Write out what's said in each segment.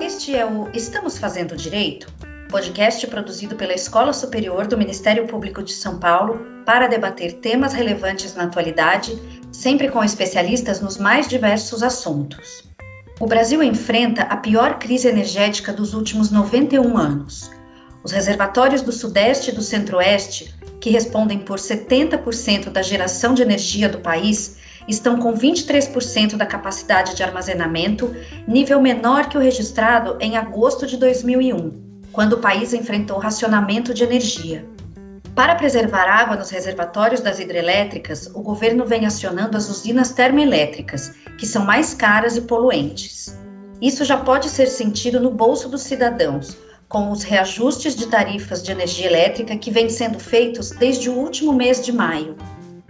Este é o Estamos Fazendo Direito? Podcast produzido pela Escola Superior do Ministério Público de São Paulo para debater temas relevantes na atualidade, sempre com especialistas nos mais diversos assuntos. O Brasil enfrenta a pior crise energética dos últimos 91 anos. Os reservatórios do Sudeste e do Centro-Oeste, que respondem por 70% da geração de energia do país, estão com 23% da capacidade de armazenamento, nível menor que o registrado em agosto de 2001, quando o país enfrentou racionamento de energia. Para preservar água nos reservatórios das hidrelétricas, o governo vem acionando as usinas termoelétricas, que são mais caras e poluentes. Isso já pode ser sentido no bolso dos cidadãos, com os reajustes de tarifas de energia elétrica que vêm sendo feitos desde o último mês de maio.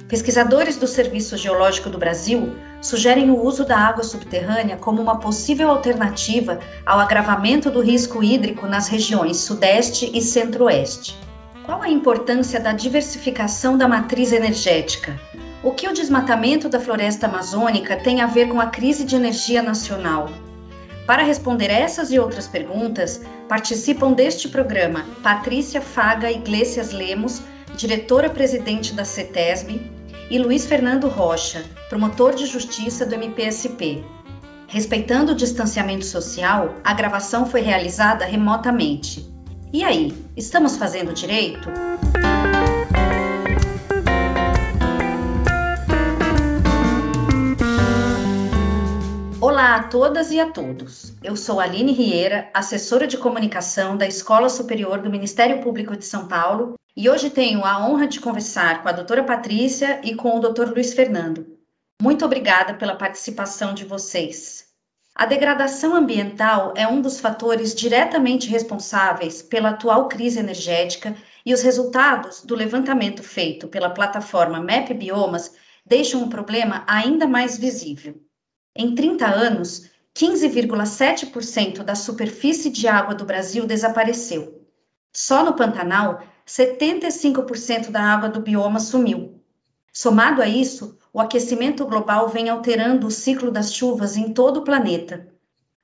Pesquisadores do Serviço Geológico do Brasil sugerem o uso da água subterrânea como uma possível alternativa ao agravamento do risco hídrico nas regiões Sudeste e Centro-Oeste. Qual a importância da diversificação da matriz energética? O que o desmatamento da floresta amazônica tem a ver com a crise de energia nacional? Para responder essas e outras perguntas, participam deste programa Patrícia Faga Iglesias Lemos, diretora-presidente da CETESB, e Luiz Fernando Rocha, promotor de justiça do MPSP. Respeitando o distanciamento social, a gravação foi realizada remotamente. E aí, estamos fazendo direito? Olá a todas e a todos. Eu sou Aline Rieira, assessora de comunicação da Escola Superior do Ministério Público de São Paulo, e hoje tenho a honra de conversar com a doutora Patrícia e com o doutor Luiz Fernando. Muito obrigada pela participação de vocês. A degradação ambiental é um dos fatores diretamente responsáveis pela atual crise energética e os resultados do levantamento feito pela plataforma MAP Biomas deixam o problema ainda mais visível. Em 30 anos, 15,7% da superfície de água do Brasil desapareceu. Só no Pantanal, 75% da água do bioma sumiu. Somado a isso, o aquecimento global vem alterando o ciclo das chuvas em todo o planeta.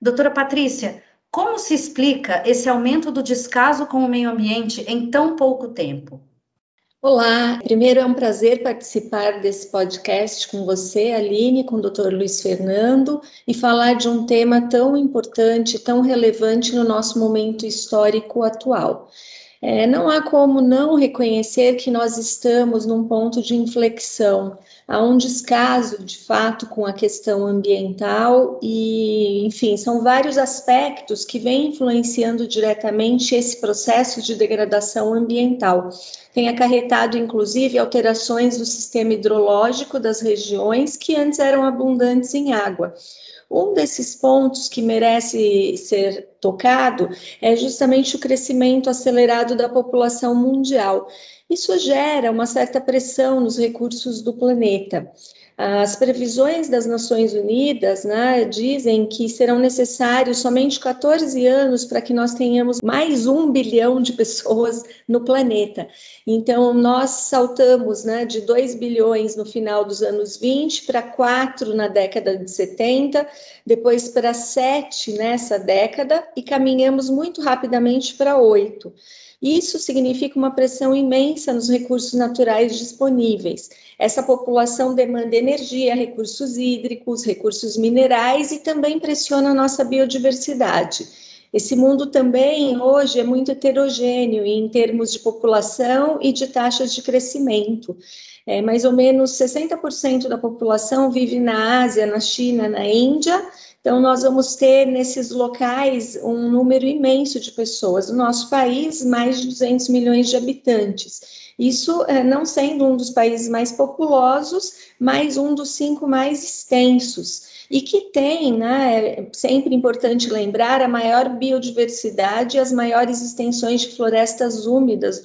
Doutora Patrícia, como se explica esse aumento do descaso com o meio ambiente em tão pouco tempo? Olá, primeiro é um prazer participar desse podcast com você, Aline, com o Dr. Luiz Fernando, e falar de um tema tão importante, tão relevante no nosso momento histórico atual. É, não há como não reconhecer que nós estamos num ponto de inflexão, há um descaso de fato com a questão ambiental e, enfim, são vários aspectos que vêm influenciando diretamente esse processo de degradação ambiental. Tem acarretado, inclusive, alterações do sistema hidrológico das regiões que antes eram abundantes em água. Um desses pontos que merece ser tocado é justamente o crescimento acelerado da população mundial. Isso gera uma certa pressão nos recursos do planeta. As previsões das Nações Unidas né, dizem que serão necessários somente 14 anos para que nós tenhamos mais um bilhão de pessoas no planeta. Então, nós saltamos né, de 2 bilhões no final dos anos 20 para 4 na década de 70, depois para 7 nessa década e caminhamos muito rapidamente para 8. Isso significa uma pressão imensa nos recursos naturais disponíveis. Essa população demanda energia, recursos hídricos, recursos minerais e também pressiona a nossa biodiversidade. Esse mundo também hoje é muito heterogêneo em termos de população e de taxas de crescimento. É, mais ou menos 60% da população vive na Ásia, na China, na Índia, então, nós vamos ter nesses locais um número imenso de pessoas. No nosso país, mais de 200 milhões de habitantes. Isso é, não sendo um dos países mais populosos, mas um dos cinco mais extensos. E que tem, né, é sempre importante lembrar, a maior biodiversidade e as maiores extensões de florestas úmidas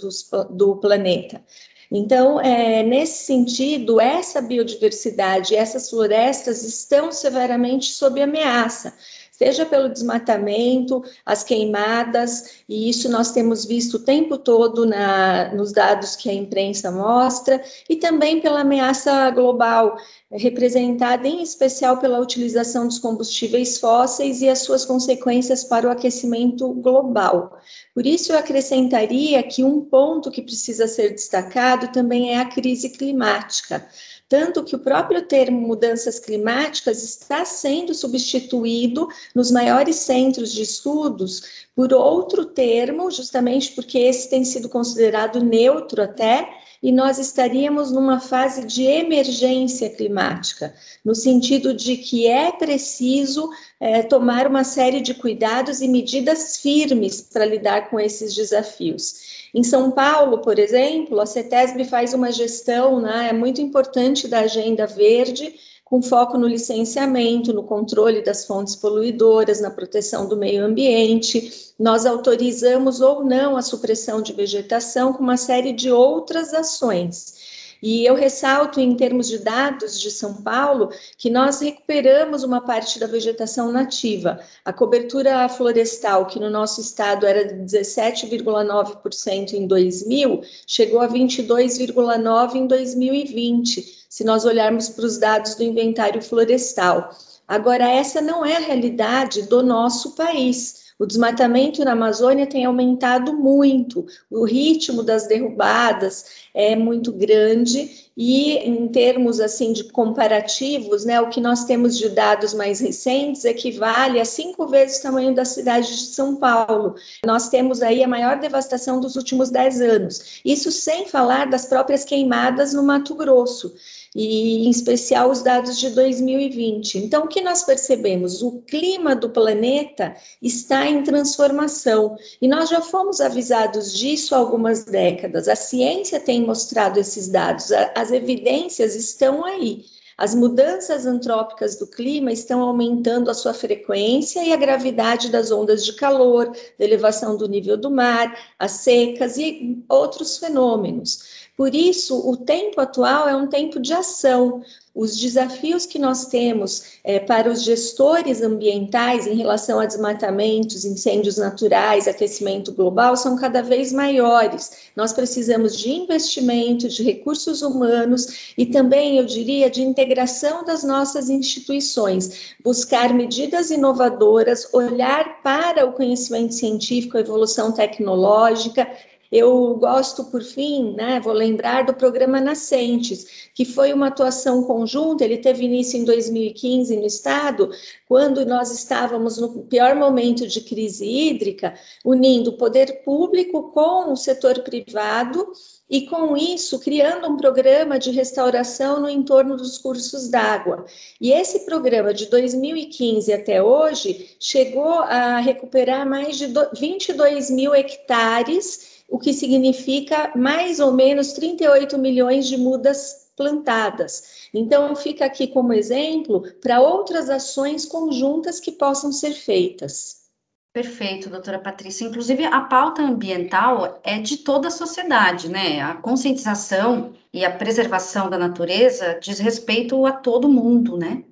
do planeta. Então, é, nesse sentido, essa biodiversidade, essas florestas estão severamente sob ameaça, seja pelo desmatamento, as queimadas, e isso nós temos visto o tempo todo na, nos dados que a imprensa mostra, e também pela ameaça global, representada em especial pela utilização dos combustíveis fósseis e as suas consequências para o aquecimento global. Por isso, eu acrescentaria que um ponto que precisa ser destacado também é a crise climática. Tanto que o próprio termo mudanças climáticas está sendo substituído nos maiores centros de estudos por outro termo, justamente porque esse tem sido considerado neutro até, e nós estaríamos numa fase de emergência climática, no sentido de que é preciso é, tomar uma série de cuidados e medidas firmes para lidar com esses desafios. Em São Paulo, por exemplo, a CETESB faz uma gestão né, é muito importante da agenda verde, com foco no licenciamento, no controle das fontes poluidoras, na proteção do meio ambiente. Nós autorizamos ou não a supressão de vegetação com uma série de outras ações. E eu ressalto, em termos de dados de São Paulo, que nós recuperamos uma parte da vegetação nativa. A cobertura florestal, que no nosso estado era de 17,9% em 2000, chegou a 22,9% em 2020, se nós olharmos para os dados do inventário florestal. Agora, essa não é a realidade do nosso país. O desmatamento na Amazônia tem aumentado muito, o ritmo das derrubadas é muito grande e em termos assim de comparativos, né, o que nós temos de dados mais recentes equivale a cinco vezes o tamanho da cidade de São Paulo. Nós temos aí a maior devastação dos últimos dez anos. Isso sem falar das próprias queimadas no Mato Grosso e em especial os dados de 2020. Então, o que nós percebemos? O clima do planeta está em transformação e nós já fomos avisados disso há algumas décadas. A ciência tem mostrado esses dados, as evidências estão aí. As mudanças antrópicas do clima estão aumentando a sua frequência e a gravidade das ondas de calor, da elevação do nível do mar, as secas e outros fenômenos. Por isso, o tempo atual é um tempo de ação. Os desafios que nós temos é, para os gestores ambientais em relação a desmatamentos, incêndios naturais, aquecimento global são cada vez maiores. Nós precisamos de investimento, de recursos humanos e também, eu diria, de integração das nossas instituições, buscar medidas inovadoras, olhar para o conhecimento científico, a evolução tecnológica eu gosto, por fim, né, vou lembrar do programa Nascentes, que foi uma atuação conjunta, ele teve início em 2015 no Estado, quando nós estávamos no pior momento de crise hídrica, unindo o poder público com o setor privado e, com isso, criando um programa de restauração no entorno dos cursos d'água. E esse programa, de 2015 até hoje, chegou a recuperar mais de 22 mil hectares o que significa mais ou menos 38 milhões de mudas plantadas. Então, fica aqui como exemplo para outras ações conjuntas que possam ser feitas. Perfeito, doutora Patrícia. Inclusive, a pauta ambiental é de toda a sociedade, né? A conscientização e a preservação da natureza diz respeito a todo mundo, né?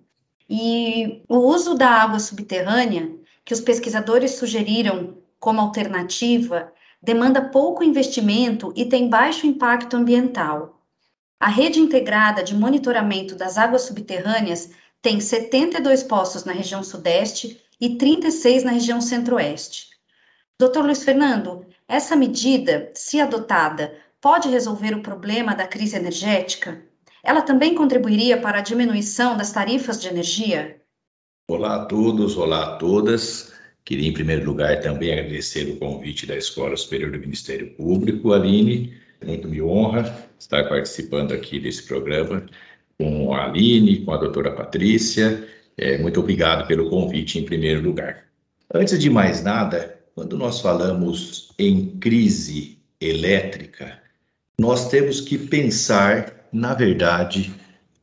E o uso da água subterrânea, que os pesquisadores sugeriram como alternativa demanda pouco investimento e tem baixo impacto ambiental. A rede integrada de monitoramento das águas subterrâneas tem 72 poços na região sudeste e 36 na região centro-oeste. Dr. Luiz Fernando, essa medida, se adotada, pode resolver o problema da crise energética? Ela também contribuiria para a diminuição das tarifas de energia? Olá a todos, olá a todas. Queria, em primeiro lugar, também agradecer o convite da Escola Superior do Ministério Público. Aline, muito me honra estar participando aqui desse programa com a Aline, com a doutora Patrícia. É, muito obrigado pelo convite, em primeiro lugar. Antes de mais nada, quando nós falamos em crise elétrica, nós temos que pensar, na verdade,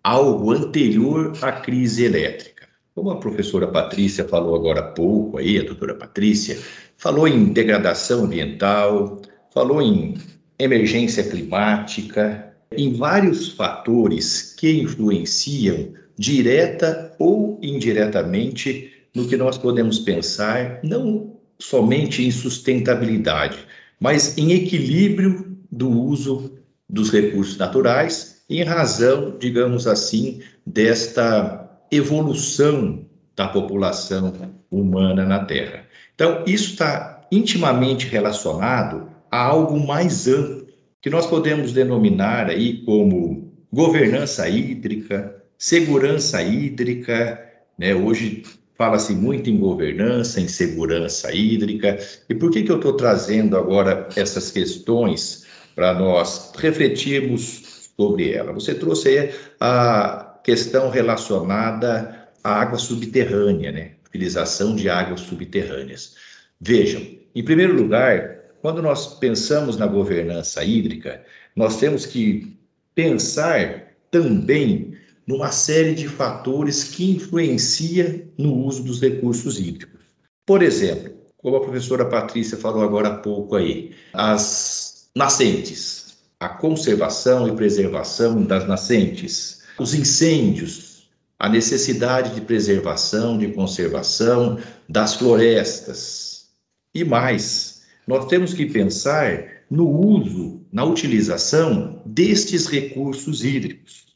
algo anterior à crise elétrica. Como a professora Patrícia falou agora há pouco aí, a doutora Patrícia, falou em degradação ambiental, falou em emergência climática, em vários fatores que influenciam direta ou indiretamente no que nós podemos pensar, não somente em sustentabilidade, mas em equilíbrio do uso dos recursos naturais, em razão, digamos assim, desta evolução da população humana na Terra. Então, isso está intimamente relacionado a algo mais amplo, que nós podemos denominar aí como governança hídrica, segurança hídrica, né? Hoje fala-se muito em governança, em segurança hídrica. E por que, que eu estou trazendo agora essas questões para nós refletirmos sobre ela? Você trouxe aí a questão relacionada à água subterrânea, né? Utilização de águas subterrâneas. Vejam, em primeiro lugar, quando nós pensamos na governança hídrica, nós temos que pensar também numa série de fatores que influencia no uso dos recursos hídricos. Por exemplo, como a professora Patrícia falou agora há pouco aí, as nascentes, a conservação e preservação das nascentes, os incêndios, a necessidade de preservação, de conservação das florestas e mais. Nós temos que pensar no uso, na utilização destes recursos hídricos.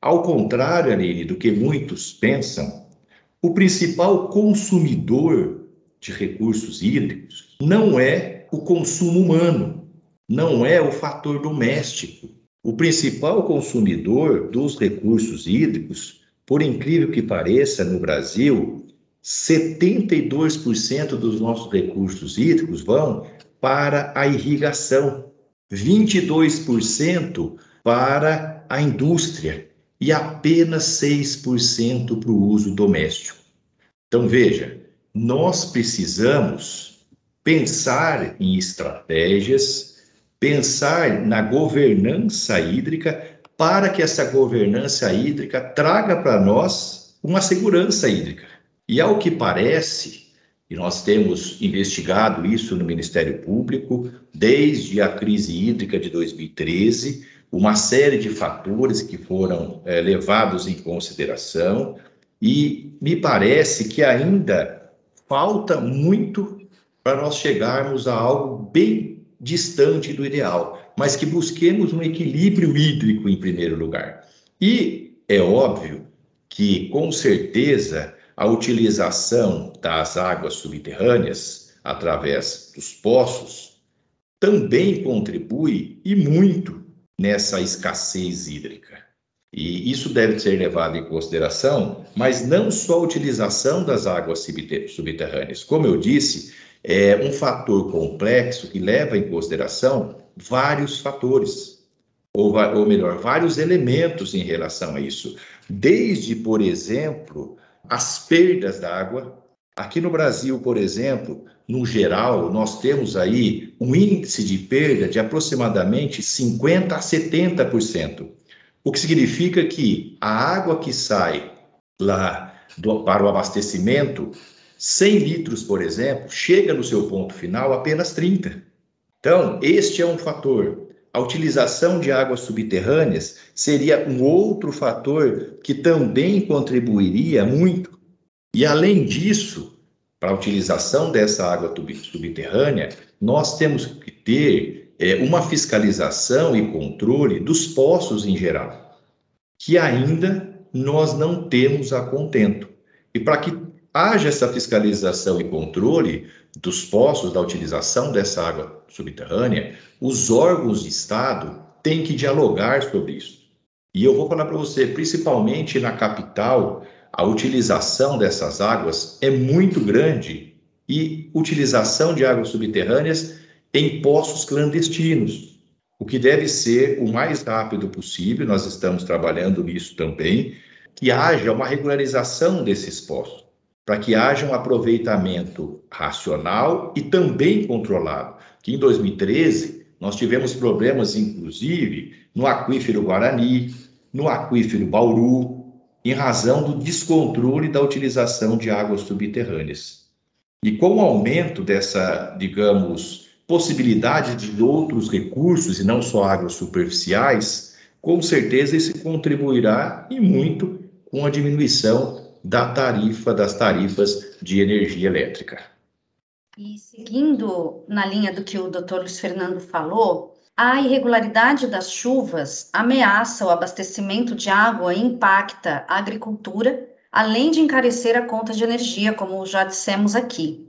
Ao contrário, Aline, do que muitos pensam, o principal consumidor de recursos hídricos não é o consumo humano, não é o fator doméstico. O principal consumidor dos recursos hídricos, por incrível que pareça, no Brasil, 72% dos nossos recursos hídricos vão para a irrigação, 22% para a indústria e apenas 6% para o uso doméstico. Então, veja, nós precisamos pensar em estratégias, pensar na governança hídrica, para que essa governança hídrica traga para nós uma segurança hídrica. E ao que parece, e nós temos investigado isso no Ministério Público desde a crise hídrica de 2013, uma série de fatores que foram é, levados em consideração e me parece que ainda falta muito para nós chegarmos a algo bem distante do ideal, mas que busquemos um equilíbrio hídrico em primeiro lugar. E é óbvio que, com certeza, a utilização das águas subterrâneas através dos poços também contribui e muito nessa escassez hídrica. E isso deve ser levado em consideração, mas não só a utilização das águas subterrâneas. Como eu disse, é um fator complexo que leva em consideração vários fatores, ou, ou melhor, vários elementos em relação a isso. Desde, por exemplo, as perdas da água, Aqui no Brasil, por exemplo, no geral, nós temos aí um índice de perda de aproximadamente 50% a 70%, o que significa que a água que sai lá do, para o abastecimento, 100 litros, por exemplo, chega no seu ponto final apenas 30. Então, este é um fator. A utilização de águas subterrâneas seria um outro fator que também contribuiria muito e além disso, para a utilização dessa água subterrânea, nós temos que ter é, uma fiscalização e controle dos poços em geral, que ainda nós não temos a contento. E para que haja essa fiscalização e controle dos poços, da utilização dessa água subterrânea, os órgãos de Estado têm que dialogar sobre isso. E eu vou falar para você, principalmente na capital, a utilização dessas águas é muito grande e utilização de águas subterrâneas em poços clandestinos, o que deve ser o mais rápido possível, nós estamos trabalhando nisso também, que haja uma regularização desses poços, para que haja um aproveitamento racional e também controlado, que em 2013 nós tivemos problemas, inclusive, no aquífero Guarani, no aquífero Bauru, em razão do descontrole da utilização de águas subterrâneas. E com o aumento dessa, digamos, possibilidade de outros recursos e não só águas superficiais, com certeza isso contribuirá e muito com a diminuição da tarifa das tarifas de energia elétrica. E seguindo na linha do que o Dr. Luiz Fernando falou, a irregularidade das chuvas ameaça o abastecimento de água e impacta a agricultura, além de encarecer a conta de energia, como já dissemos aqui.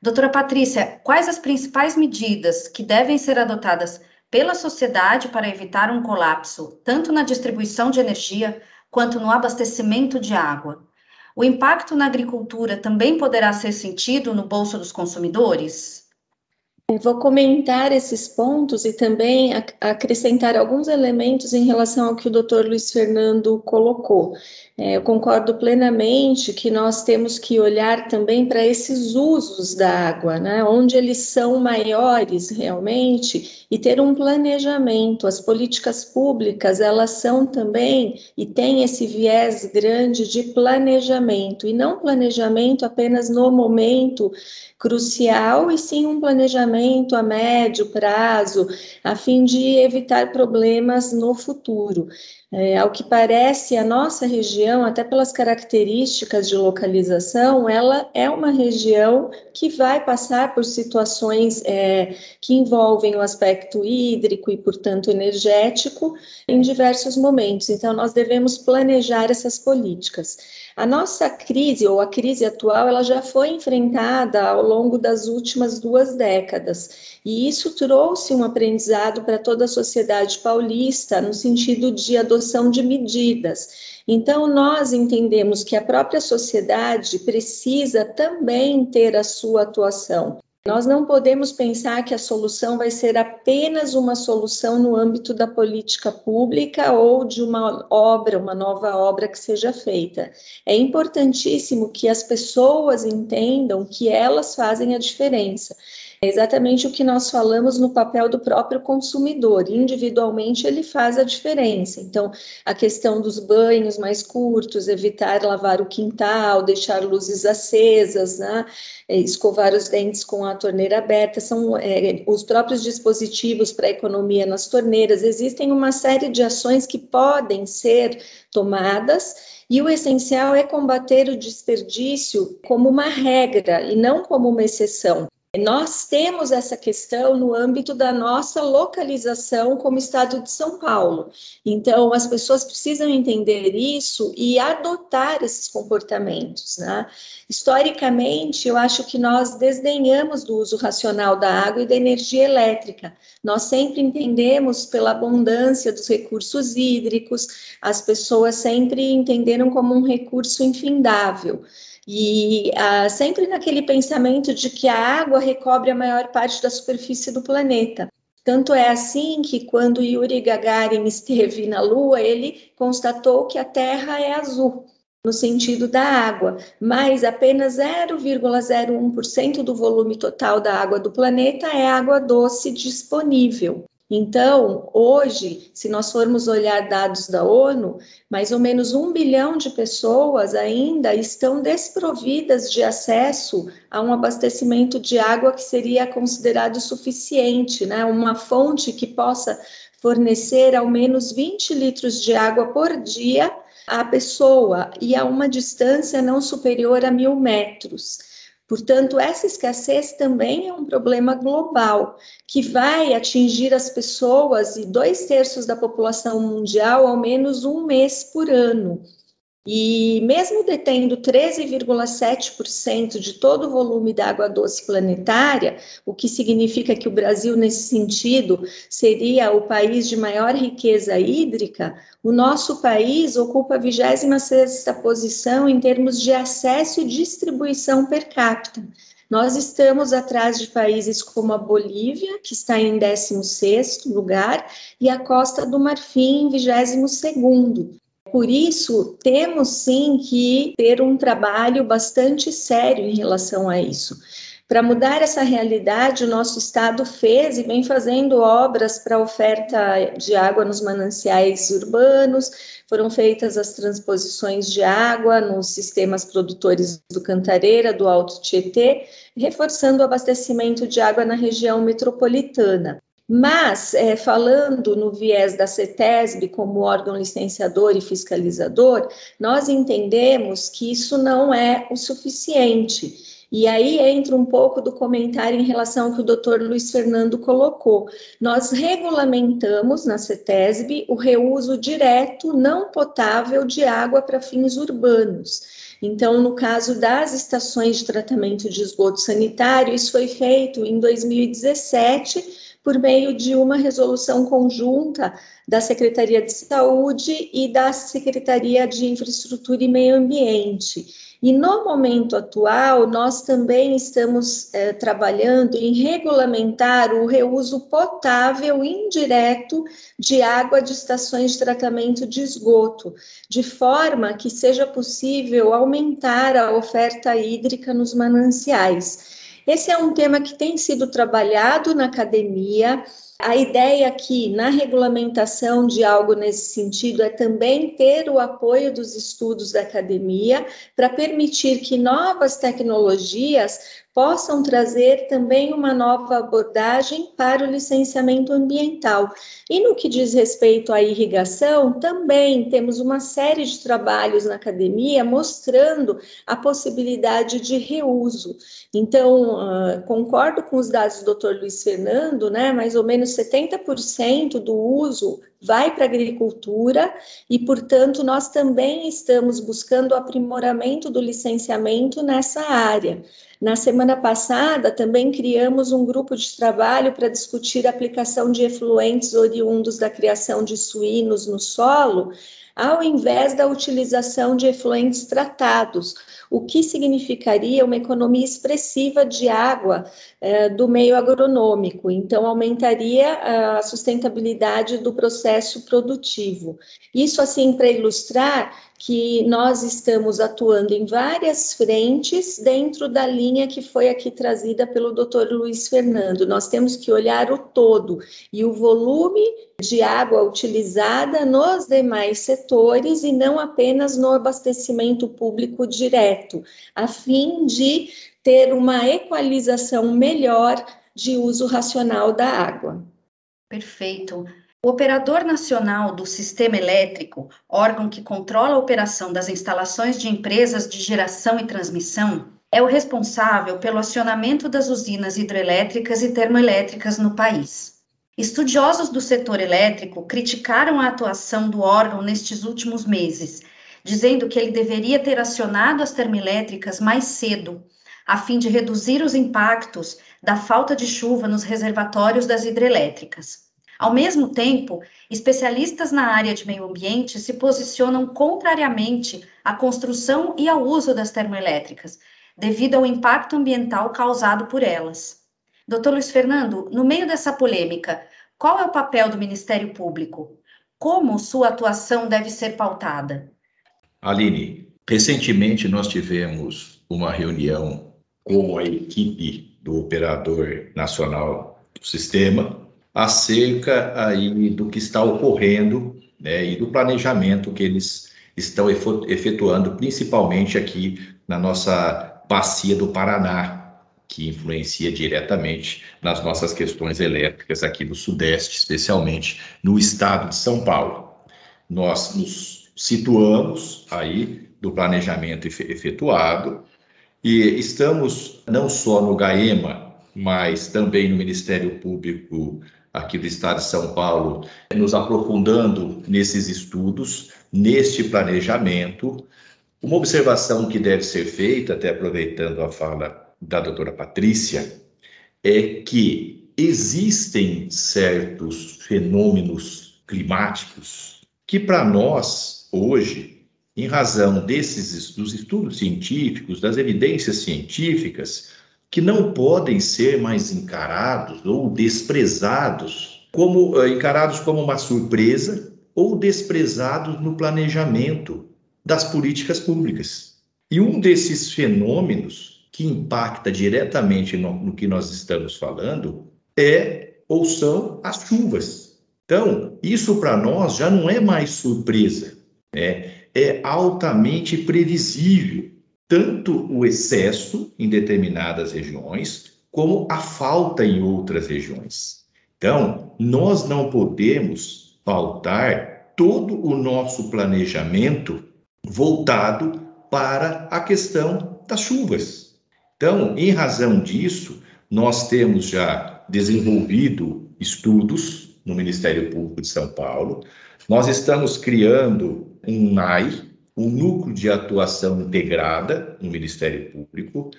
Doutora Patrícia, quais as principais medidas que devem ser adotadas pela sociedade para evitar um colapso, tanto na distribuição de energia quanto no abastecimento de água? O impacto na agricultura também poderá ser sentido no bolso dos consumidores? vou comentar esses pontos e também acrescentar alguns elementos em relação ao que o Dr. Luiz Fernando colocou. É, eu concordo plenamente que nós temos que olhar também para esses usos da água, né, onde eles são maiores realmente, e ter um planejamento. As políticas públicas, elas são também, e têm esse viés grande de planejamento, e não planejamento apenas no momento crucial, e sim um planejamento a médio prazo, a fim de evitar problemas no futuro. É, ao que parece, a nossa região, até pelas características de localização, ela é uma região que vai passar por situações é, que envolvem o aspecto hídrico e, portanto, energético em diversos momentos. Então, nós devemos planejar essas políticas. A nossa crise, ou a crise atual, ela já foi enfrentada ao longo das últimas duas décadas, e isso trouxe um aprendizado para toda a sociedade paulista, no sentido de adoção de medidas. Então, nós entendemos que a própria sociedade precisa também ter a sua atuação. Nós não podemos pensar que a solução vai ser apenas uma solução no âmbito da política pública ou de uma obra, uma nova obra que seja feita. É importantíssimo que as pessoas entendam que elas fazem a diferença. É exatamente o que nós falamos no papel do próprio consumidor. Individualmente, ele faz a diferença. Então, a questão dos banhos mais curtos, evitar lavar o quintal, deixar luzes acesas, né? É, escovar os dentes com a torneira aberta, são é, os próprios dispositivos para economia nas torneiras. Existem uma série de ações que podem ser tomadas. E o essencial é combater o desperdício como uma regra e não como uma exceção. Nós temos essa questão no âmbito da nossa localização como Estado de São Paulo. Então, as pessoas precisam entender isso e adotar esses comportamentos. Né? Historicamente, eu acho que nós desdenhamos do uso racional da água e da energia elétrica. Nós sempre entendemos pela abundância dos recursos hídricos, as pessoas sempre entenderam como um recurso infindável. E ah, sempre naquele pensamento de que a água recobre a maior parte da superfície do planeta. Tanto é assim que quando Yuri Gagarin esteve na Lua, ele constatou que a Terra é azul, no sentido da água, mas apenas 0,01% do volume total da água do planeta é água doce disponível. Então, hoje, se nós formos olhar dados da ONU, mais ou menos um bilhão de pessoas ainda estão desprovidas de acesso a um abastecimento de água que seria considerado suficiente, né? Uma fonte que possa fornecer ao menos 20 litros de água por dia à pessoa e a uma distância não superior a mil metros. Portanto, essa escassez também é um problema global que vai atingir as pessoas e dois terços da população mundial ao menos um mês por ano. E mesmo detendo 13,7% de todo o volume da água doce planetária, o que significa que o Brasil, nesse sentido, seria o país de maior riqueza hídrica, o nosso país ocupa a 26ª posição em termos de acesso e distribuição per capita. Nós estamos atrás de países como a Bolívia, que está em 16º lugar, e a Costa do Marfim em 22º. Por isso, temos sim que ter um trabalho bastante sério em relação a isso. Para mudar essa realidade, o nosso estado fez e vem fazendo obras para oferta de água nos mananciais urbanos, foram feitas as transposições de água nos sistemas produtores do Cantareira, do Alto Tietê, reforçando o abastecimento de água na região metropolitana. Mas, é, falando no viés da CETESB como órgão licenciador e fiscalizador, nós entendemos que isso não é o suficiente. E aí entra um pouco do comentário em relação ao que o doutor Luiz Fernando colocou. Nós regulamentamos na CETESB o reuso direto não potável de água para fins urbanos. Então, no caso das estações de tratamento de esgoto sanitário, isso foi feito em 2017 por meio de uma resolução conjunta da Secretaria de Saúde e da Secretaria de Infraestrutura e Meio Ambiente. E no momento atual, nós também estamos é, trabalhando em regulamentar o reuso potável indireto de água de estações de tratamento de esgoto, de forma que seja possível aumentar a oferta hídrica nos mananciais. Esse é um tema que tem sido trabalhado na academia. A ideia aqui na regulamentação de algo nesse sentido é também ter o apoio dos estudos da academia para permitir que novas tecnologias possam trazer também uma nova abordagem para o licenciamento ambiental. E no que diz respeito à irrigação, também temos uma série de trabalhos na academia mostrando a possibilidade de reuso. Então, uh, concordo com os dados do Dr. Luiz Fernando, né? Mais ou menos 70% do uso vai para a agricultura e, portanto, nós também estamos buscando o aprimoramento do licenciamento nessa área. Na semana passada, também criamos um grupo de trabalho para discutir a aplicação de efluentes oriundos da criação de suínos no solo, ao invés da utilização de efluentes tratados, o que significaria uma economia expressiva de água é, do meio agronômico. Então, aumentaria a sustentabilidade do processo produtivo. Isso, assim, para ilustrar que nós estamos atuando em várias frentes dentro da linha que foi aqui trazida pelo Dr. Luiz Fernando. Nós temos que olhar o todo e o volume de água utilizada nos demais setores e não apenas no abastecimento público direto, a fim de ter uma equalização melhor de uso racional da água. Perfeito. O Operador Nacional do Sistema Elétrico, órgão que controla a operação das instalações de empresas de geração e transmissão, é o responsável pelo acionamento das usinas hidrelétricas e termoelétricas no país. Estudiosos do setor elétrico criticaram a atuação do órgão nestes últimos meses, dizendo que ele deveria ter acionado as termoelétricas mais cedo, a fim de reduzir os impactos da falta de chuva nos reservatórios das hidrelétricas. Ao mesmo tempo, especialistas na área de meio ambiente se posicionam contrariamente à construção e ao uso das termoelétricas, devido ao impacto ambiental causado por elas. Doutor Luiz Fernando, no meio dessa polêmica, qual é o papel do Ministério Público? Como sua atuação deve ser pautada? Aline, recentemente nós tivemos uma reunião com a equipe do Operador Nacional do Sistema acerca aí do que está ocorrendo né, e do planejamento que eles estão efetuando, principalmente aqui na nossa bacia do Paraná, que influencia diretamente nas nossas questões elétricas aqui no Sudeste, especialmente no estado de São Paulo. Nós nos situamos aí do planejamento efetuado e estamos não só no GAEMA, mas também no Ministério Público aqui do Estado de São Paulo, nos aprofundando nesses estudos, neste planejamento. Uma observação que deve ser feita, até aproveitando a fala da doutora Patrícia, é que existem certos fenômenos climáticos que, para nós, hoje, em razão desses dos estudos científicos, das evidências científicas, que não podem ser mais encarados ou desprezados como eh, encarados como uma surpresa ou desprezados no planejamento das políticas públicas. E um desses fenômenos que impacta diretamente no, no que nós estamos falando é ou são as chuvas. Então, isso para nós já não é mais surpresa, né? é altamente previsível tanto o excesso em determinadas regiões, como a falta em outras regiões. Então, nós não podemos pautar todo o nosso planejamento voltado para a questão das chuvas. Então, em razão disso, nós temos já desenvolvido estudos no Ministério Público de São Paulo. Nós estamos criando um NAI, um núcleo de atuação integrada no Ministério Público,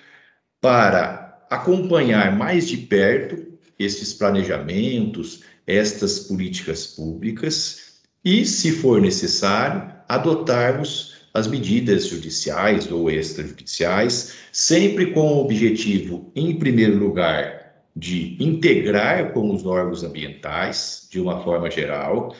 para acompanhar mais de perto esses planejamentos, estas políticas públicas e, se for necessário, adotarmos as medidas judiciais ou extrajudiciais, sempre com o objetivo, em primeiro lugar, de integrar com os órgãos ambientais, de uma forma geral,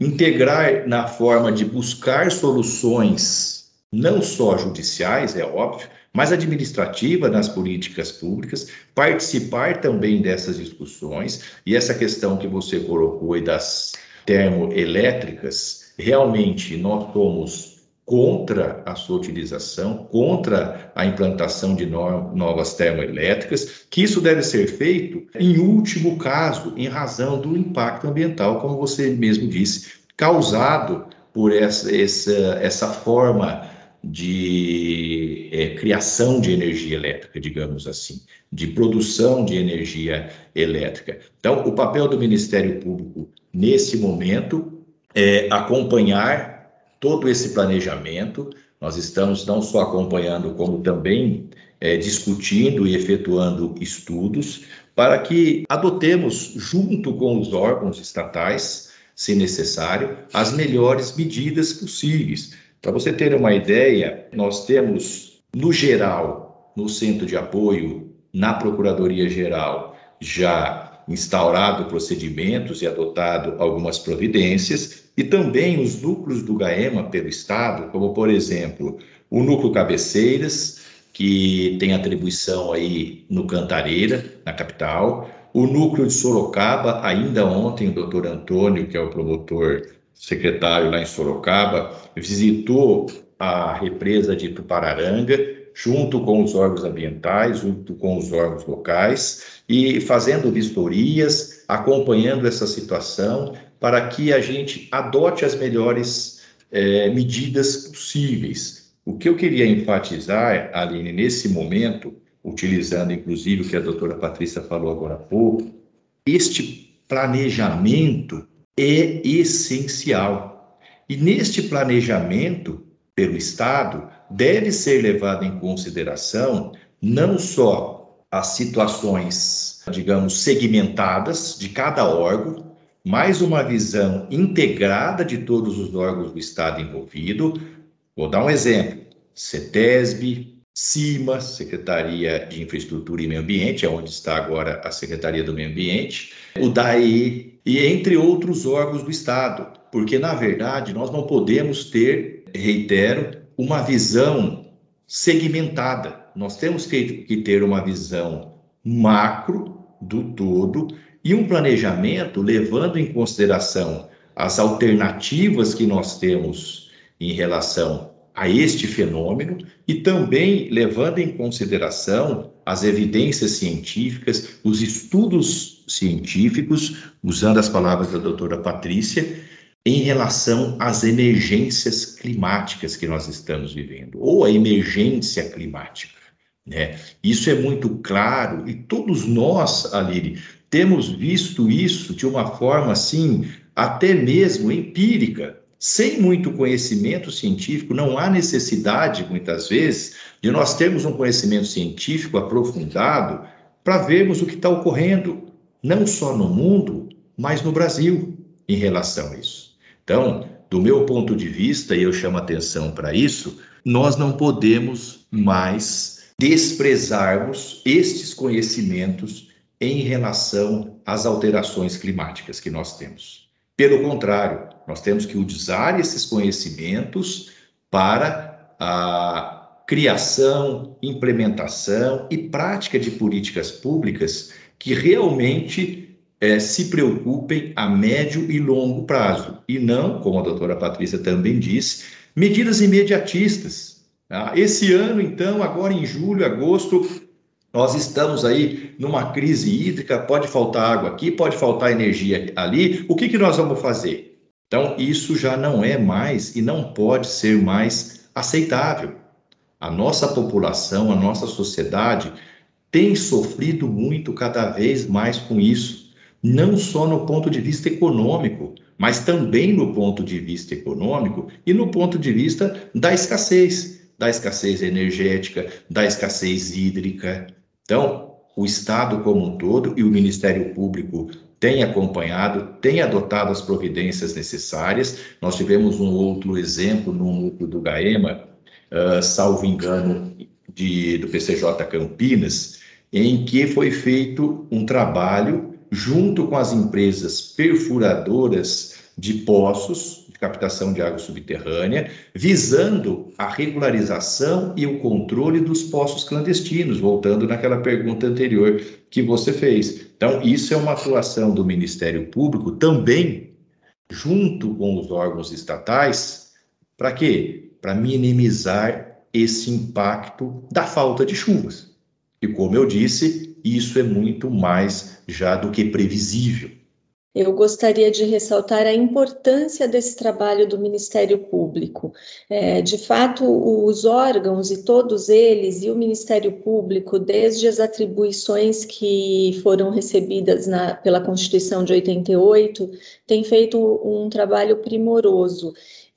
integrar na forma de buscar soluções não só judiciais, é óbvio, mas administrativa nas políticas públicas, participar também dessas discussões e essa questão que você colocou aí das termoelétricas, realmente nós somos contra a sua utilização, contra a implantação de novas termoelétricas, que isso deve ser feito em último caso, em razão do impacto ambiental, como você mesmo disse, causado por essa, essa, essa forma de é, criação de energia elétrica, digamos assim, de produção de energia elétrica. Então, o papel do Ministério Público nesse momento é acompanhar todo esse planejamento. Nós estamos não só acompanhando, como também é, discutindo e efetuando estudos para que adotemos, junto com os órgãos estatais, se necessário, as melhores medidas possíveis. Para você ter uma ideia, nós temos, no geral, no centro de apoio, na Procuradoria Geral, já instaurado procedimentos e adotado algumas providências, e também os núcleos do GAEMA pelo Estado, como, por exemplo, o núcleo Cabeceiras, que tem atribuição aí no Cantareira, na capital, o núcleo de Sorocaba, ainda ontem o doutor Antônio, que é o promotor secretário lá em Sorocaba, visitou a represa de Tupararanga, junto com os órgãos ambientais, junto com os órgãos locais, e fazendo vistorias, acompanhando essa situação, para que a gente adote as melhores é, medidas possíveis. O que eu queria enfatizar, Aline, nesse momento, utilizando inclusive o que a doutora Patrícia falou agora há pouco, este planejamento é essencial. E neste planejamento pelo Estado, deve ser levado em consideração não só as situações, digamos, segmentadas de cada órgão, mais uma visão integrada de todos os órgãos do Estado envolvido. Vou dar um exemplo: CETESB, CIMA, Secretaria de Infraestrutura e Meio Ambiente, é onde está agora a Secretaria do Meio Ambiente, o DAE e entre outros órgãos do Estado, porque na verdade nós não podemos ter, reitero, uma visão segmentada. Nós temos que ter uma visão macro do todo e um planejamento levando em consideração as alternativas que nós temos em relação a este fenômeno e também levando em consideração as evidências científicas, os estudos científicos, usando as palavras da doutora Patrícia, em relação às emergências climáticas que nós estamos vivendo, ou a emergência climática. Né? Isso é muito claro e todos nós, Aline, temos visto isso de uma forma assim, até mesmo empírica. Sem muito conhecimento científico, não há necessidade, muitas vezes, de nós termos um conhecimento científico aprofundado para vermos o que está ocorrendo, não só no mundo, mas no Brasil, em relação a isso. Então, do meu ponto de vista, e eu chamo atenção para isso, nós não podemos mais desprezarmos estes conhecimentos em relação às alterações climáticas que nós temos. Pelo contrário, nós temos que usar esses conhecimentos para a criação, implementação e prática de políticas públicas que realmente é, se preocupem a médio e longo prazo, e não, como a doutora Patrícia também disse, medidas imediatistas. Tá? Esse ano, então, agora em julho, agosto, Nós estamos aí numa crise hídrica, pode faltar água aqui, pode faltar energia ali. O que, que nós vamos fazer? Então, isso já não é mais e não pode ser mais aceitável. A nossa população, a nossa sociedade tem sofrido muito cada vez mais com isso, não só no ponto de vista econômico, mas também no ponto de vista econômico e no ponto de vista da escassez, da escassez energética, da escassez hídrica. Então, o Estado como um todo e o Ministério Público têm acompanhado, têm adotado as providências necessárias. Nós tivemos um outro exemplo no núcleo do GAEMA, uh, salvo engano, de, do PCJ Campinas, em que foi feito um trabalho junto com as empresas perfuradoras de poços captação de água subterrânea, visando a regularização e o controle dos poços clandestinos, voltando naquela pergunta anterior que você fez. Então, isso é uma atuação do Ministério Público também, junto com os órgãos estatais, para quê? Para minimizar esse impacto da falta de chuvas. E como eu disse, isso é muito mais já do que previsível. Eu gostaria de ressaltar a importância desse trabalho do Ministério Público. É, de fato, os órgãos e todos eles, e o Ministério Público, desde as atribuições que foram recebidas na, pela Constituição de 88, tem feito um trabalho primoroso.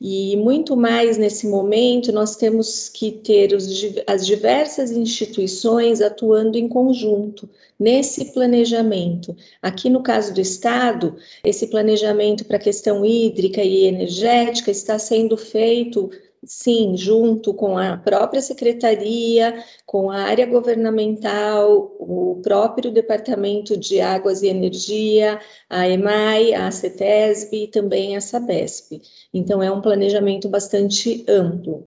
E muito mais nesse momento, nós temos que ter os, as diversas instituições atuando em conjunto nesse planejamento. Aqui no caso do Estado, esse planejamento para a questão hídrica e energética está sendo feito sim, junto com a própria secretaria, com a área governamental, o próprio Departamento de Águas e Energia, a EMAI, a CETESB e também a SABESP. Então, é um planejamento bastante amplo.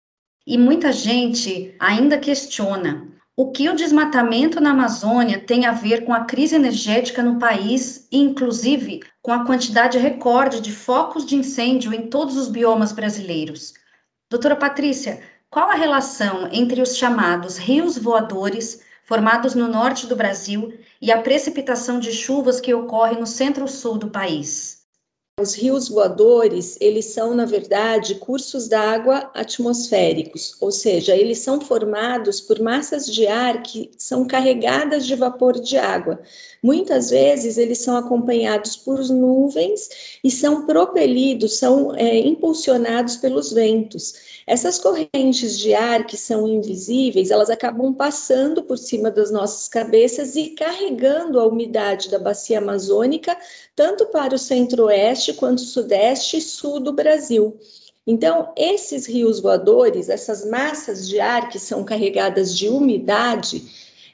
E muita gente ainda questiona o que o desmatamento na Amazônia tem a ver com a crise energética no país inclusive, com a quantidade recorde de focos de incêndio em todos os biomas brasileiros. Doutora Patrícia, qual a relação entre os chamados rios voadores, formados no norte do Brasil, e a precipitação de chuvas que ocorre no centro-sul do país? Os rios voadores, eles são, na verdade, cursos d'água atmosféricos, ou seja, eles são formados por massas de ar que são carregadas de vapor de água. Muitas vezes eles são acompanhados por nuvens e são propelidos, são é, impulsionados pelos ventos. Essas correntes de ar que são invisíveis, elas acabam passando por cima das nossas cabeças e carregando a umidade da bacia amazônica, tanto para o centro-oeste quanto sudeste e sul do Brasil. Então, esses rios voadores, essas massas de ar que são carregadas de umidade,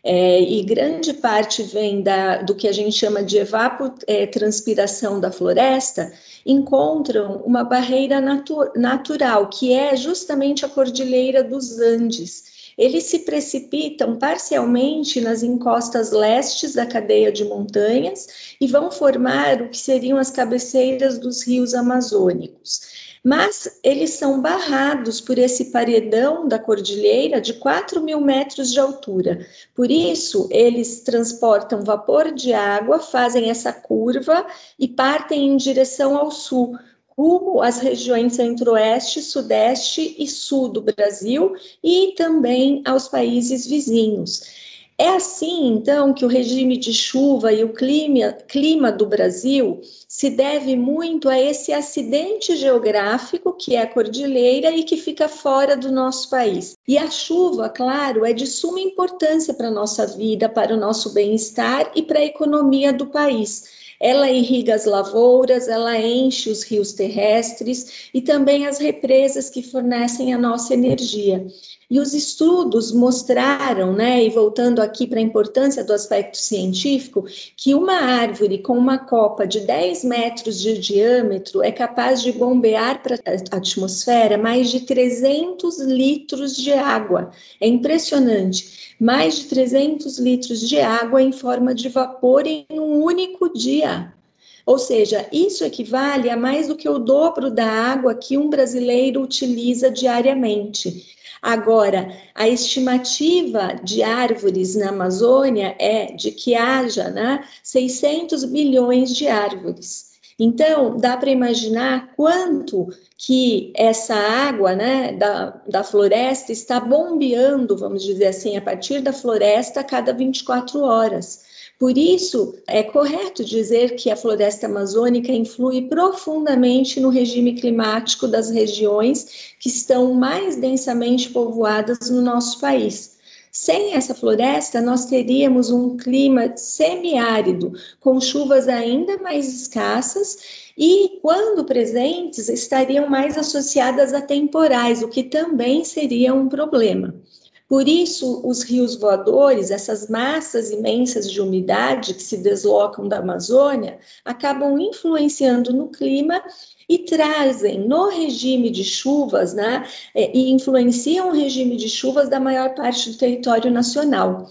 é, e grande parte vem da, do que a gente chama de evapotranspiração é, da floresta, encontram uma barreira natu natural, que é justamente a Cordilheira dos Andes. Eles se precipitam parcialmente nas encostas lestes da cadeia de montanhas e vão formar o que seriam as cabeceiras dos rios amazônicos mas eles são barrados por esse paredão da cordilheira de 4 mil metros de altura. Por isso, eles transportam vapor de água, fazem essa curva e partem em direção ao sul, rumo às regiões centro-oeste, sudeste e sul do Brasil e também aos países vizinhos. É assim, então, que o regime de chuva e o clima, clima do Brasil se deve muito a esse acidente geográfico, que é a cordilheira e que fica fora do nosso país. E a chuva, claro, é de suma importância para a nossa vida, para o nosso bem-estar e para a economia do país. Ela irriga as lavouras, ela enche os rios terrestres e também as represas que fornecem a nossa energia. E os estudos mostraram, né, e voltando aqui para a importância do aspecto científico, que uma árvore com uma copa de 10 metros de diâmetro é capaz de bombear para a atmosfera mais de 300 litros de água. É impressionante. Mais de 300 litros de água em forma de vapor em um único dia. Ou seja, isso equivale a mais do que o dobro da água que um brasileiro utiliza diariamente. Agora, a estimativa de árvores na Amazônia é de que haja né, 600 bilhões de árvores. Então, dá para imaginar quanto que essa água né, da, da floresta está bombeando, vamos dizer assim, a partir da floresta a cada 24 horas. Por isso, é correto dizer que a floresta amazônica influi profundamente no regime climático das regiões que estão mais densamente povoadas no nosso país. Sem essa floresta, nós teríamos um clima semiárido, com chuvas ainda mais escassas e, quando presentes, estariam mais associadas a temporais, o que também seria um problema. Por isso, os rios voadores, essas massas imensas de umidade que se deslocam da Amazônia, acabam influenciando no clima e trazem no regime de chuvas, né, é, e influenciam o regime de chuvas da maior parte do território nacional.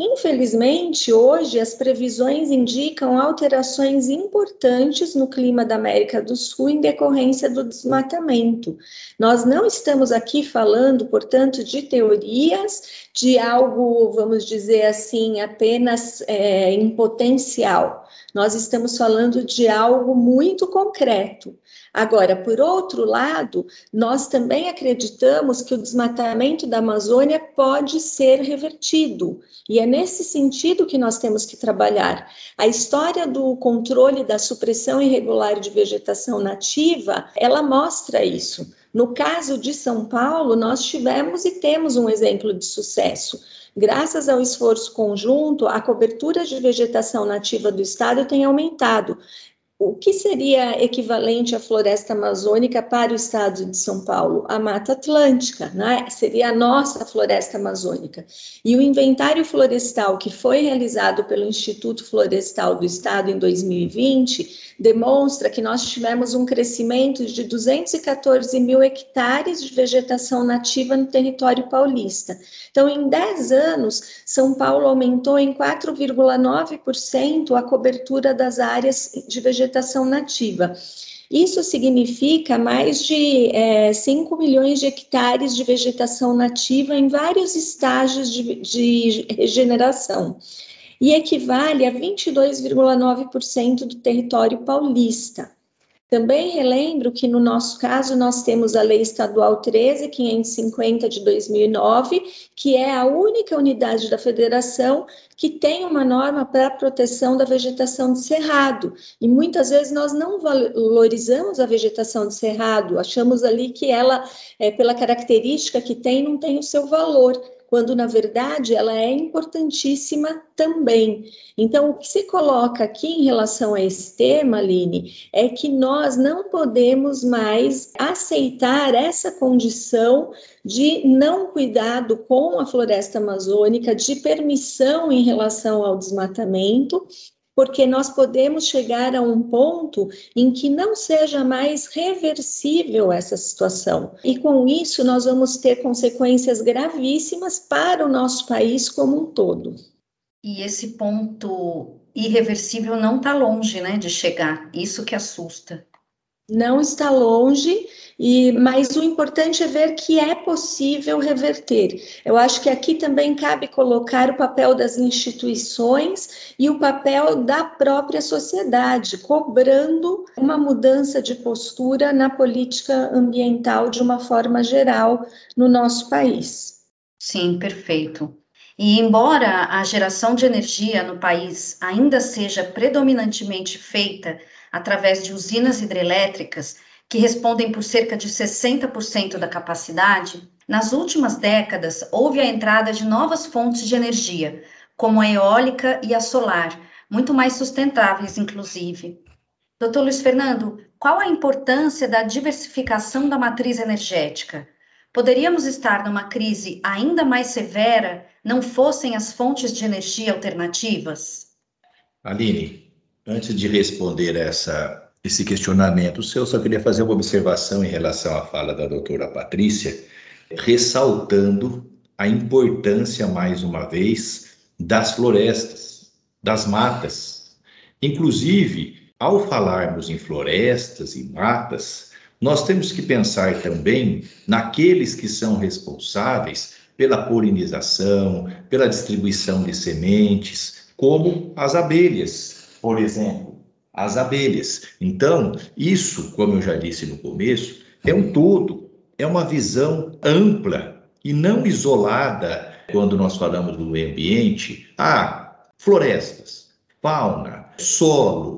Infelizmente, hoje as previsões indicam alterações importantes no clima da América do Sul em decorrência do desmatamento. Nós não estamos aqui falando, portanto, de teorias, de algo, vamos dizer assim, apenas é, em potencial. Nós estamos falando de algo muito concreto. Agora, por outro lado, nós também acreditamos que o desmatamento da Amazônia pode ser revertido, e é nesse sentido que nós temos que trabalhar. A história do controle da supressão irregular de vegetação nativa, ela mostra isso. No caso de São Paulo, nós tivemos e temos um exemplo de sucesso. Graças ao esforço conjunto, a cobertura de vegetação nativa do estado tem aumentado o que seria equivalente à floresta amazônica para o estado de São Paulo? A Mata Atlântica, né? seria a nossa floresta amazônica. E o inventário florestal que foi realizado pelo Instituto Florestal do Estado em 2020 demonstra que nós tivemos um crescimento de 214 mil hectares de vegetação nativa no território paulista. Então, em 10 anos, São Paulo aumentou em 4,9% a cobertura das áreas de vegetação nativa. Isso significa mais de é, 5 milhões de hectares de vegetação nativa em vários estágios de, de regeneração e equivale a 22,9% do território paulista. Também relembro que, no nosso caso, nós temos a Lei Estadual 13.550 de 2009, que é a única unidade da federação que tem uma norma para a proteção da vegetação de cerrado. E muitas vezes nós não valorizamos a vegetação de cerrado, achamos ali que ela, é, pela característica que tem, não tem o seu valor quando na verdade ela é importantíssima também. Então, o que se coloca aqui em relação a esse tema, Aline, é que nós não podemos mais aceitar essa condição de não cuidado com a floresta amazônica, de permissão em relação ao desmatamento porque nós podemos chegar a um ponto em que não seja mais reversível essa situação. E com isso, nós vamos ter consequências gravíssimas para o nosso país como um todo. E esse ponto irreversível não está longe né, de chegar, isso que assusta. Não está longe e, mas o importante é ver que é possível reverter. Eu acho que aqui também cabe colocar o papel das instituições e o papel da própria sociedade, cobrando uma mudança de postura na política ambiental de uma forma geral no nosso país. Sim, perfeito. E embora a geração de energia no país ainda seja predominantemente feita através de usinas hidrelétricas, que respondem por cerca de 60% da capacidade, nas últimas décadas houve a entrada de novas fontes de energia, como a eólica e a solar, muito mais sustentáveis, inclusive. Doutor Luiz Fernando, qual a importância da diversificação da matriz energética? Poderíamos estar numa crise ainda mais severa não fossem as fontes de energia alternativas? Aline, antes de responder essa esse questionamento seu, só queria fazer uma observação em relação à fala da doutora Patrícia, ressaltando a importância, mais uma vez, das florestas, das matas. Inclusive, ao falarmos em florestas e matas, nós temos que pensar também naqueles que são responsáveis pela polinização, pela distribuição de sementes, como as abelhas, por exemplo, as abelhas. Então, isso, como eu já disse no começo, é um todo, é uma visão ampla e não isolada quando nós falamos do meio ambiente. Ah, florestas, fauna, solo,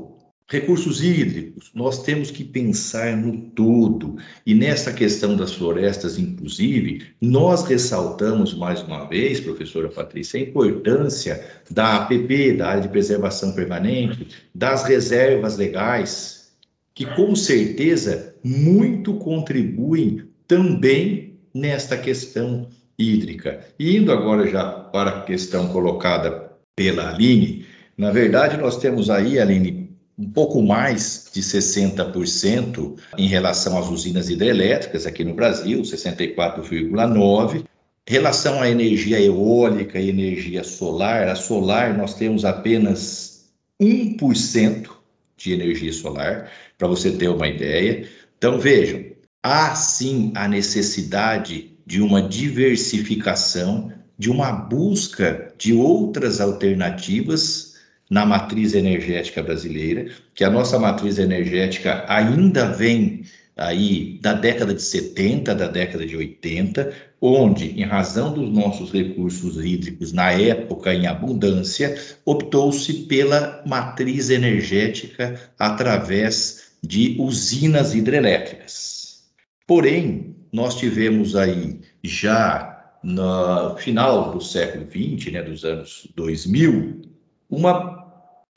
Recursos hídricos, nós temos que pensar no todo. E nessa questão das florestas, inclusive, nós ressaltamos mais uma vez, professora Patrícia, a importância da APP, da Área de Preservação Permanente, das reservas legais, que com certeza muito contribuem também nesta questão hídrica. E indo agora já para a questão colocada pela Aline, na verdade, nós temos aí, Aline, um pouco mais de 60% em relação às usinas hidrelétricas aqui no Brasil, 64,9%. Relação à energia eólica e energia solar, a solar nós temos apenas 1% de energia solar, para você ter uma ideia. Então vejam, há sim a necessidade de uma diversificação, de uma busca de outras alternativas na matriz energética brasileira, que a nossa matriz energética ainda vem aí da década de 70, da década de 80, onde, em razão dos nossos recursos hídricos na época em abundância, optou-se pela matriz energética através de usinas hidrelétricas. Porém, nós tivemos aí já no final do século XX, né, dos anos 2000, uma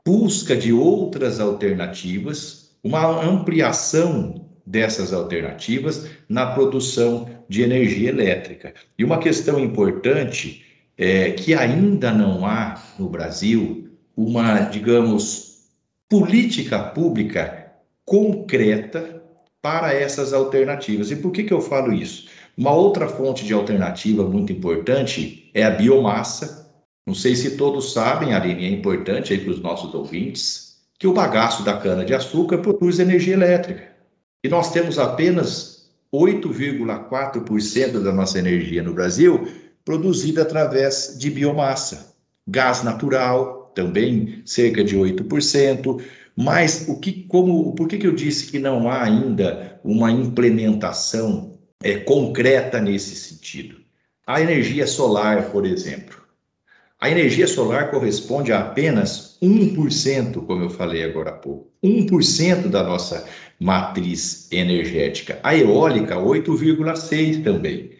busca de outras alternativas, uma ampliação dessas alternativas na produção de energia elétrica. E uma questão importante é que ainda não há no Brasil uma, digamos, política pública concreta para essas alternativas. E por que, que eu falo isso? Uma outra fonte de alternativa muito importante é a biomassa, não sei se todos sabem, Aline, é importante aí para os nossos ouvintes, que o bagaço da cana-de-açúcar produz energia elétrica. E nós temos apenas 8,4% da nossa energia no Brasil produzida através de biomassa. Gás natural, também cerca de 8%. Mas o que, como, por que, que eu disse que não há ainda uma implementação é, concreta nesse sentido? A energia solar, por exemplo. A energia solar corresponde a apenas 1%, como eu falei agora há pouco, 1% da nossa matriz energética. A eólica, 8,6% também.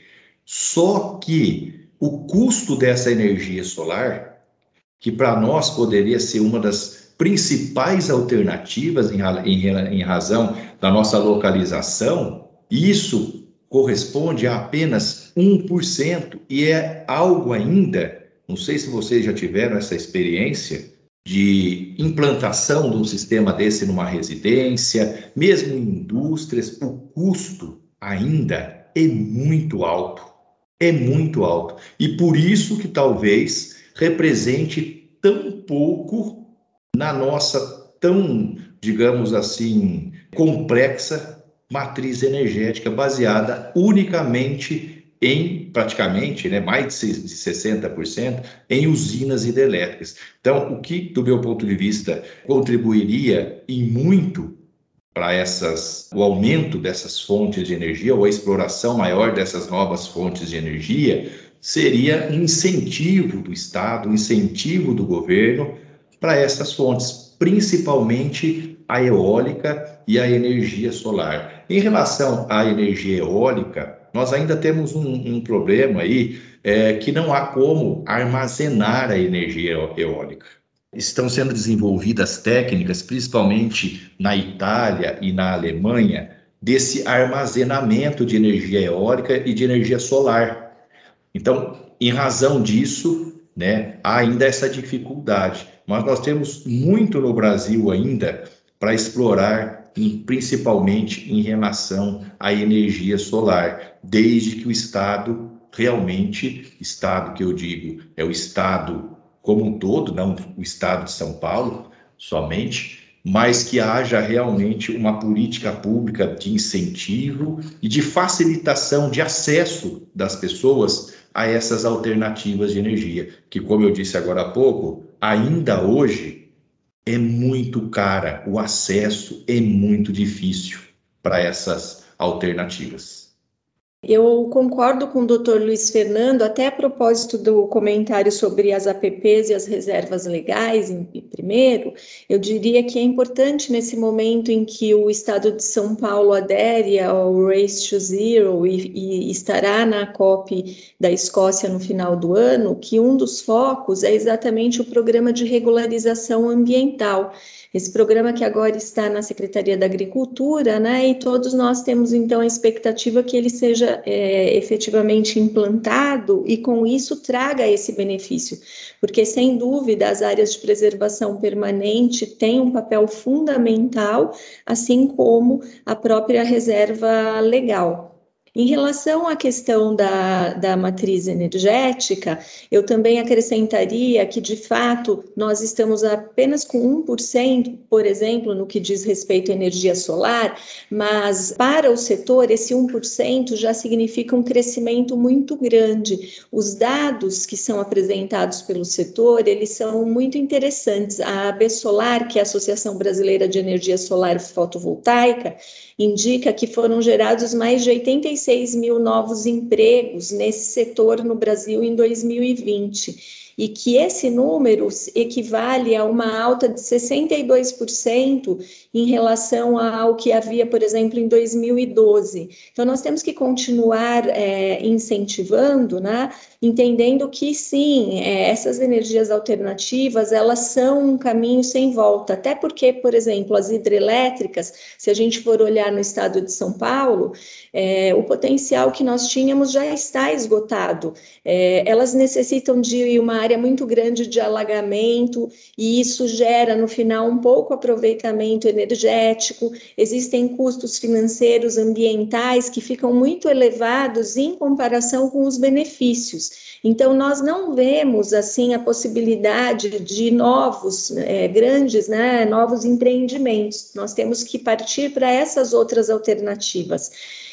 Só que o custo dessa energia solar, que para nós poderia ser uma das principais alternativas em, em, em razão da nossa localização, isso corresponde a apenas 1% e é algo ainda não sei se vocês já tiveram essa experiência de implantação de um sistema desse numa residência, mesmo em indústrias, o custo ainda é muito alto. É muito alto. E por isso que talvez represente tão pouco na nossa tão, digamos assim, complexa matriz energética baseada unicamente em praticamente, né, mais de 60%, em usinas hidrelétricas. Então, o que, do meu ponto de vista, contribuiria em muito para essas, o aumento dessas fontes de energia ou a exploração maior dessas novas fontes de energia seria um incentivo do Estado, um incentivo do governo para essas fontes, principalmente a eólica e a energia solar. Em relação à energia eólica, nós ainda temos um, um problema aí é, que não há como armazenar a energia eólica. Estão sendo desenvolvidas técnicas, principalmente na Itália e na Alemanha, desse armazenamento de energia eólica e de energia solar. Então, em razão disso, né, há ainda essa dificuldade. Mas nós temos muito no Brasil ainda para explorar principalmente em relação à energia solar, desde que o Estado realmente, Estado que eu digo, é o Estado como um todo, não o Estado de São Paulo somente, mas que haja realmente uma política pública de incentivo e de facilitação de acesso das pessoas a essas alternativas de energia, que, como eu disse agora há pouco, ainda hoje é muito cara, o acesso é muito difícil para essas alternativas. Eu concordo com o doutor Luiz Fernando, até a propósito do comentário sobre as APPs e as reservas legais, em, primeiro, eu diria que é importante nesse momento em que o Estado de São Paulo adere ao Race to Zero e, e estará na COP da Escócia no final do ano, que um dos focos é exatamente o programa de regularização ambiental esse programa que agora está na Secretaria da Agricultura, né? E todos nós temos então a expectativa que ele seja é, efetivamente implantado e com isso traga esse benefício, porque sem dúvida as áreas de preservação permanente têm um papel fundamental, assim como a própria reserva legal. Em relação à questão da, da matriz energética, eu também acrescentaria que, de fato, nós estamos apenas com 1%, por exemplo, no que diz respeito à energia solar, mas para o setor, esse 1% já significa um crescimento muito grande. Os dados que são apresentados pelo setor, eles são muito interessantes. A AB Solar, que é a Associação Brasileira de Energia Solar Fotovoltaica, indica que foram gerados mais de 86 mil novos empregos nesse setor no Brasil em 2020 e que esse número equivale a uma alta de 62% em relação ao que havia, por exemplo, em 2012. Então, nós temos que continuar é, incentivando, né, entendendo que sim, é, essas energias alternativas elas são um caminho sem volta, até porque, por exemplo, as hidrelétricas, se a gente for olhar no estado de São Paulo, é, o potencial que nós tínhamos já está esgotado. É, elas necessitam de uma área muito grande de alagamento e isso gera no final um pouco aproveitamento energético. Existem custos financeiros, ambientais que ficam muito elevados em comparação com os benefícios. Então, nós não vemos assim a possibilidade de novos, é, grandes, né, novos empreendimentos. Nós temos que partir para essas outras alternativas.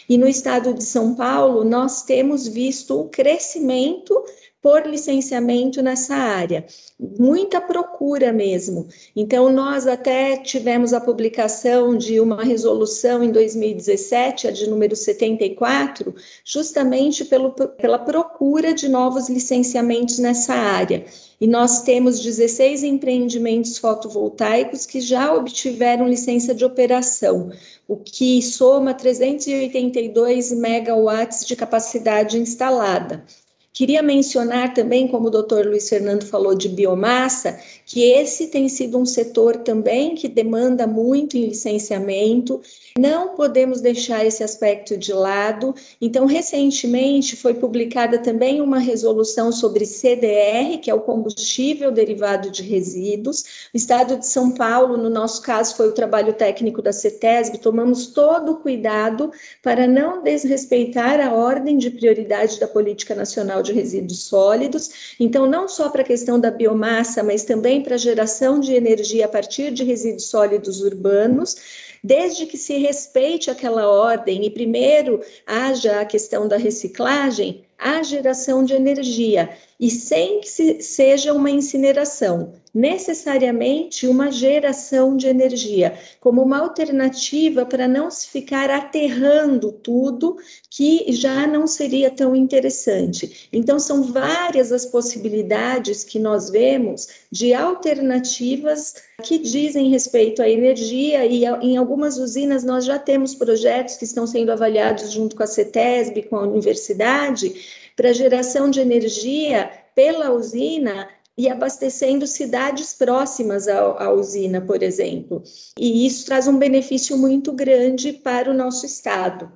E no estado de São Paulo, nós temos visto o crescimento por licenciamento nessa área, muita procura mesmo. Então, nós até tivemos a publicação de uma resolução em 2017, a de número 74, justamente pelo, pela procura de novos licenciamentos nessa área. E nós temos 16 empreendimentos fotovoltaicos que já obtiveram licença de operação, o que soma 382 megawatts de capacidade instalada. Queria mencionar também, como o doutor Luiz Fernando falou de biomassa, que esse tem sido um setor também que demanda muito em licenciamento. Não podemos deixar esse aspecto de lado. Então, recentemente foi publicada também uma resolução sobre CDR, que é o combustível derivado de resíduos. O Estado de São Paulo, no nosso caso, foi o trabalho técnico da CETESB, tomamos todo o cuidado para não desrespeitar a ordem de prioridade da Política Nacional de Resíduos Sólidos. Então, não só para a questão da biomassa, mas também para a geração de energia a partir de resíduos sólidos urbanos desde que se respeite aquela ordem e primeiro haja a questão da reciclagem, a geração de energia e sem que se, seja uma incineração, necessariamente uma geração de energia, como uma alternativa para não se ficar aterrando tudo que já não seria tão interessante. Então, são várias as possibilidades que nós vemos de alternativas que dizem respeito à energia, e em algumas usinas nós já temos projetos que estão sendo avaliados junto com a CETESB, com a universidade, para geração de energia pela usina e abastecendo cidades próximas à, à, usina, por exemplo. E isso traz um benefício muito grande para o nosso estado.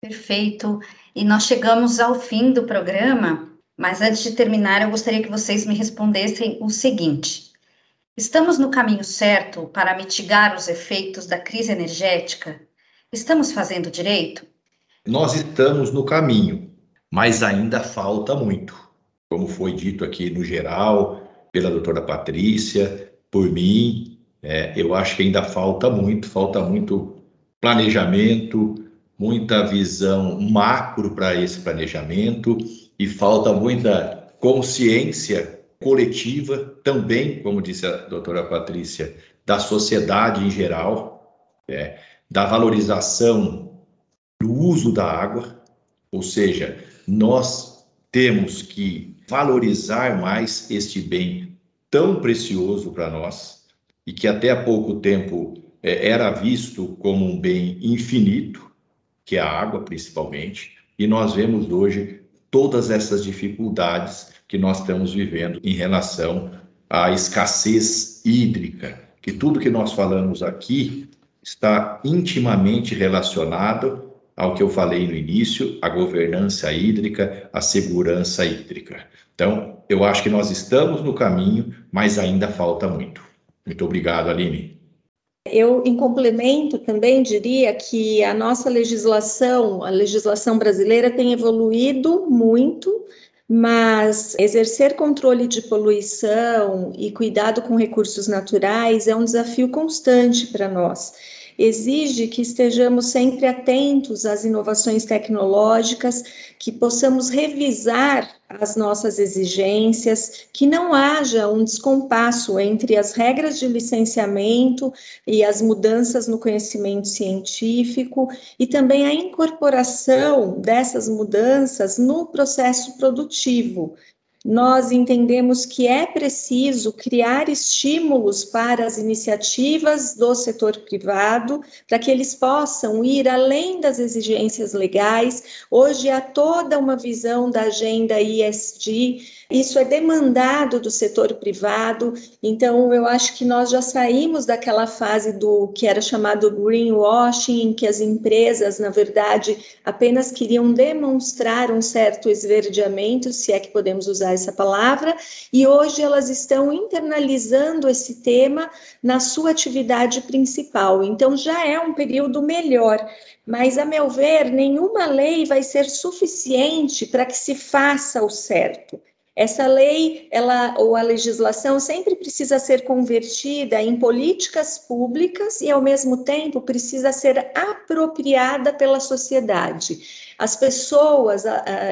Perfeito. E nós chegamos ao fim do programa, mas antes de terminar, eu gostaria que vocês me respondessem o seguinte: estamos no caminho certo para mitigar os efeitos da crise energética? Estamos fazendo direito? Nós estamos no caminho, mas ainda falta muito. Como foi dito aqui no geral, pela doutora Patrícia, por mim, É, eu acho que ainda falta muito, falta muito planejamento, muita visão macro para esse planejamento e falta muita consciência coletiva também, como disse a doutora Patrícia, da sociedade em geral, é, da valorização do uso da água, ou seja, nós temos que valorizar mais este bem tão precioso para nós e que até há pouco tempo é, era visto como um bem infinito, que é a água principalmente, e nós vemos hoje todas essas dificuldades que nós estamos vivendo em relação à escassez hídrica, que tudo que nós falamos aqui está intimamente relacionado ao que eu falei no início, a governança hídrica, a segurança hídrica. Então, eu acho que nós estamos no caminho, mas ainda falta muito. Muito obrigado, Aline. Eu, em complemento, também diria que a nossa legislação, a legislação brasileira, tem evoluído muito, mas exercer controle de poluição e cuidado com recursos naturais é um desafio constante para nós exige que estejamos sempre atentos às inovações tecnológicas, que possamos revisar as nossas exigências, que não haja um descompasso entre as regras de licenciamento e as mudanças no conhecimento científico e também a incorporação dessas mudanças no processo produtivo, nós entendemos que é preciso criar estímulos para as iniciativas do setor privado, para que eles possam ir além das exigências legais. Hoje há toda uma visão da agenda ISD isso é demandado do setor privado, então eu acho que nós já saímos daquela fase do que era chamado greenwashing, em que as empresas, na verdade, apenas queriam demonstrar um certo esverdeamento, se é que podemos usar essa palavra, e hoje elas estão internalizando esse tema na sua atividade principal. Então já é um período melhor. Mas, a meu ver, nenhuma lei vai ser suficiente para que se faça o certo. Essa lei, ela ou a legislação sempre precisa ser convertida em políticas públicas e ao mesmo tempo precisa ser apropriada pela sociedade. As pessoas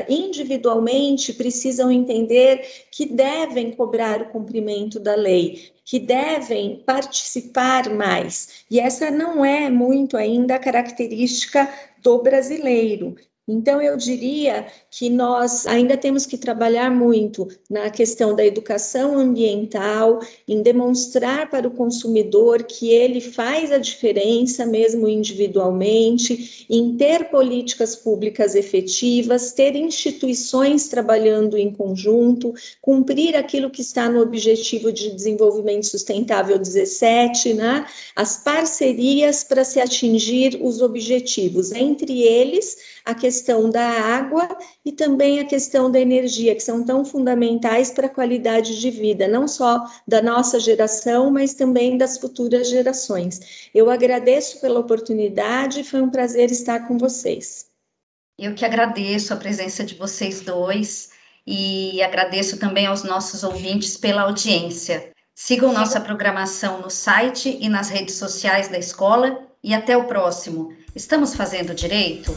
individualmente precisam entender que devem cobrar o cumprimento da lei, que devem participar mais. E essa não é muito ainda a característica do brasileiro. Então, eu diria que nós ainda temos que trabalhar muito na questão da educação ambiental, em demonstrar para o consumidor que ele faz a diferença, mesmo individualmente, em ter políticas públicas efetivas, ter instituições trabalhando em conjunto, cumprir aquilo que está no Objetivo de Desenvolvimento Sustentável 17, né? as parcerias para se atingir os objetivos, entre eles a questão da água e também a questão da energia, que são tão fundamentais para a qualidade de vida, não só da nossa geração, mas também das futuras gerações. Eu agradeço pela oportunidade, foi um prazer estar com vocês. Eu que agradeço a presença de vocês dois e agradeço também aos nossos ouvintes pela audiência. Sigam nossa programação no site e nas redes sociais da escola e até o próximo. Estamos fazendo direito?